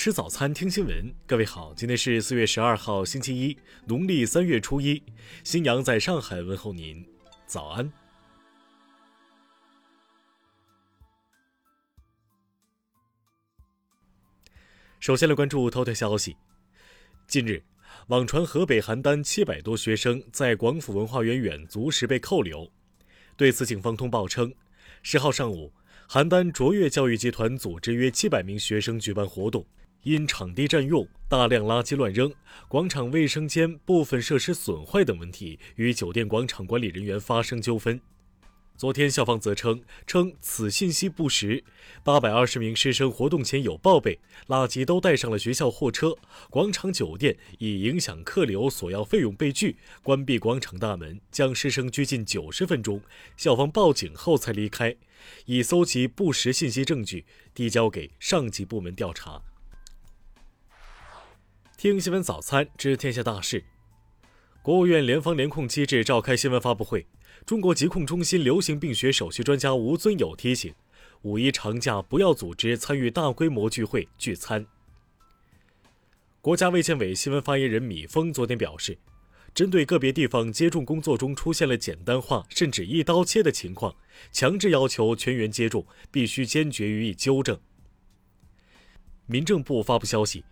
吃早餐，听新闻。各位好，今天是四月十二号，星期一，农历三月初一。新阳在上海问候您，早安。首先来关注头条消息。近日，网传河北邯郸七百多学生在广府文化园远足时被扣留。对此，警方通报称，十号上午，邯郸卓越教育集团组织约七百名学生举办活动。因场地占用、大量垃圾乱扔、广场卫生间部分设施损坏等问题，与酒店广场管理人员发生纠纷。昨天，校方则称称此信息不实。八百二十名师生活动前有报备，垃圾都带上了学校货车。广场酒店以影响客流索要费用被拒，关闭广场大门，将师生拘禁九十分钟。校方报警后才离开，已搜集不实信息证据，递交给上级部门调查。听新闻早餐知天下大事。国务院联防联控机制召开新闻发布会，中国疾控中心流行病学首席专家吴尊友提醒：五一长假不要组织参与大规模聚会聚餐。国家卫健委新闻发言人米峰昨天表示，针对个别地方接种工作中出现了简单化甚至一刀切的情况，强制要求全员接种，必须坚决予以纠正。民政部发布消息。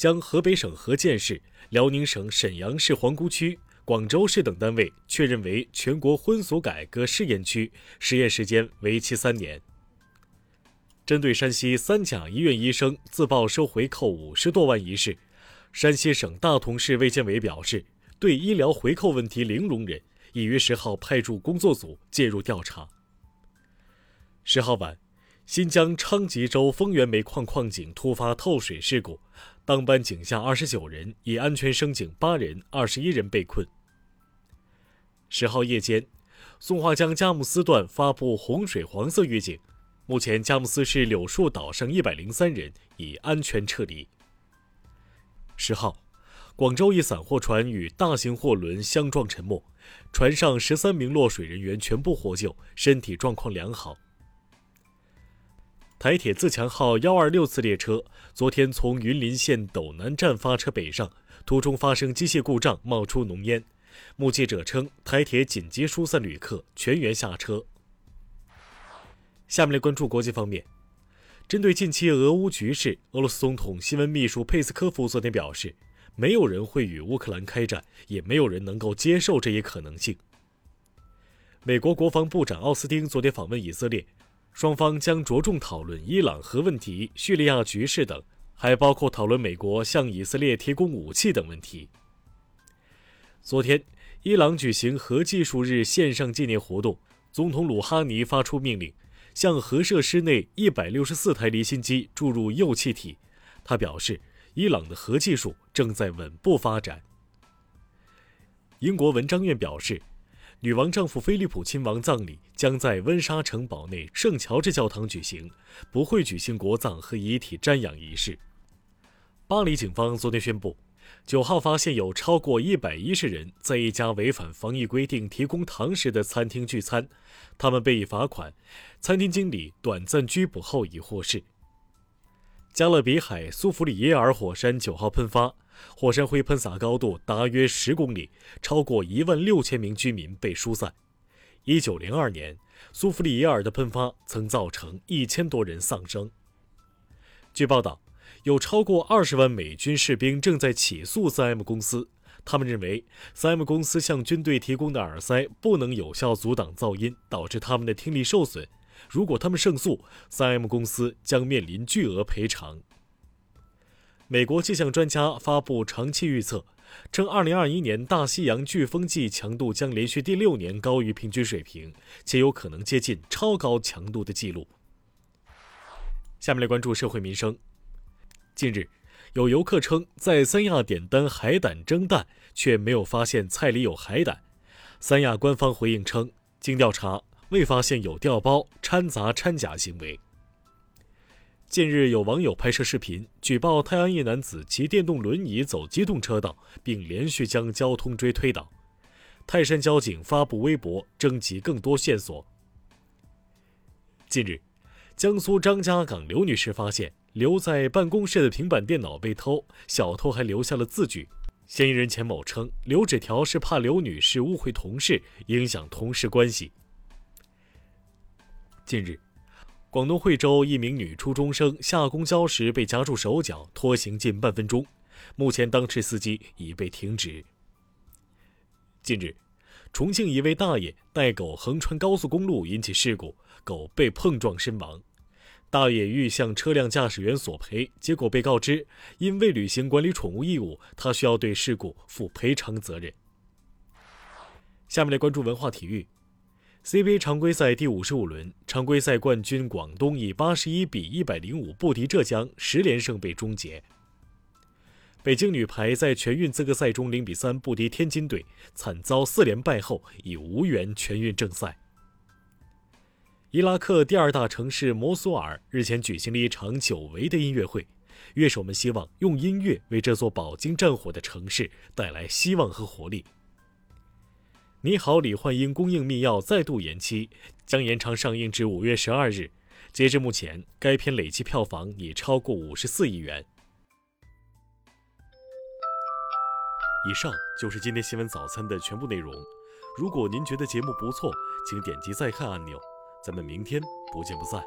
将河北省河间市、辽宁省沈阳市皇姑区、广州市等单位确认为全国婚俗改革试验区，实验时间为期三年。针对山西三甲医院医生自曝收回扣五十多万一事，山西省大同市卫健委表示，对医疗回扣问题零容忍，已于十号派驻工作组介入调查。十号晚，新疆昌吉州丰源煤矿矿井突发透水事故。当班井下二十九人已安全升井八人，二十一人被困。十号夜间，松花江佳木斯段发布洪水黄色预警，目前佳木斯市柳树岛上一百零三人已安全撤离。十号，广州一散货船与大型货轮相撞沉没，船上十三名落水人员全部获救，身体状况良好。台铁自强号幺二六次列车昨天从云林县斗南站发车北上，途中发生机械故障，冒出浓烟。目击者称，台铁紧急疏散旅客，全员下车。下面来关注国际方面。针对近期俄乌局势，俄罗斯总统新闻秘书佩斯科夫昨天表示，没有人会与乌克兰开战，也没有人能够接受这一可能性。美国国防部长奥斯汀昨天访问以色列。双方将着重讨论伊朗核问题、叙利亚局势等，还包括讨论美国向以色列提供武器等问题。昨天，伊朗举行核技术日线上纪念活动，总统鲁哈尼发出命令，向核设施内一百六十四台离心机注入铀气体。他表示，伊朗的核技术正在稳步发展。英国文章院表示。女王丈夫菲利普亲王葬礼将在温莎城堡内圣乔治教堂举行，不会举行国葬和遗体瞻仰仪式。巴黎警方昨天宣布，九号发现有超过一百一十人在一家违反防疫规定提供堂食的餐厅聚餐，他们被以罚款，餐厅经理短暂拘捕后已获释。加勒比海苏弗里耶尔火山九号喷发。火山灰喷洒高度达约十公里，超过一万六千名居民被疏散。一九零二年，苏弗里耶尔的喷发曾造成一千多人丧生。据报道，有超过二十万美军士兵正在起诉 3M 公司，他们认为 3M 公司向军队提供的耳塞不能有效阻挡噪音，导致他们的听力受损。如果他们胜诉，3M 公司将面临巨额赔偿。美国气象专家发布长期预测，称2021年大西洋飓风季强度将连续第六年高于平均水平，且有可能接近超高强度的记录。下面来关注社会民生。近日，有游客称在三亚点单海胆蒸蛋，却没有发现菜里有海胆。三亚官方回应称，经调查未发现有调包、掺杂、掺假行为。近日，有网友拍摄视频举报泰安一男子骑电动轮椅走机动车道，并连续将交通锥推倒。泰山交警发布微博征集更多线索。近日，江苏张家港刘女士发现留在办公室的平板电脑被偷，小偷还留下了字据。嫌疑人钱某称，留纸条是怕刘女士误会同事，影响同事关系。近日，广东惠州一名女初中生下公交时被夹住手脚，拖行近半分钟，目前当事司机已被停职。近日，重庆一位大爷带狗横穿高速公路引起事故，狗被碰撞身亡。大爷欲向车辆驾驶员索赔，结果被告知，因未履行管理宠物义务，他需要对事故负赔偿责任。下面来关注文化体育，CBA 常规赛第五十五轮，常规赛冠军广东以八十一比一百零五不敌浙江，十连胜被终结。北京女排在全运资格赛中零比三不敌天津队，惨遭四连败后，已无缘全运正赛。伊拉克第二大城市摩苏尔日前举行了一场久违的音乐会，乐手们希望用音乐为这座饱经战火的城市带来希望和活力。《你好，李焕英》公映密钥再度延期，将延长上映至五月十二日。截至目前，该片累计票房已超过五十四亿元。以上就是今天新闻早餐的全部内容。如果您觉得节目不错，请点击再看按钮。咱们明天不见不散。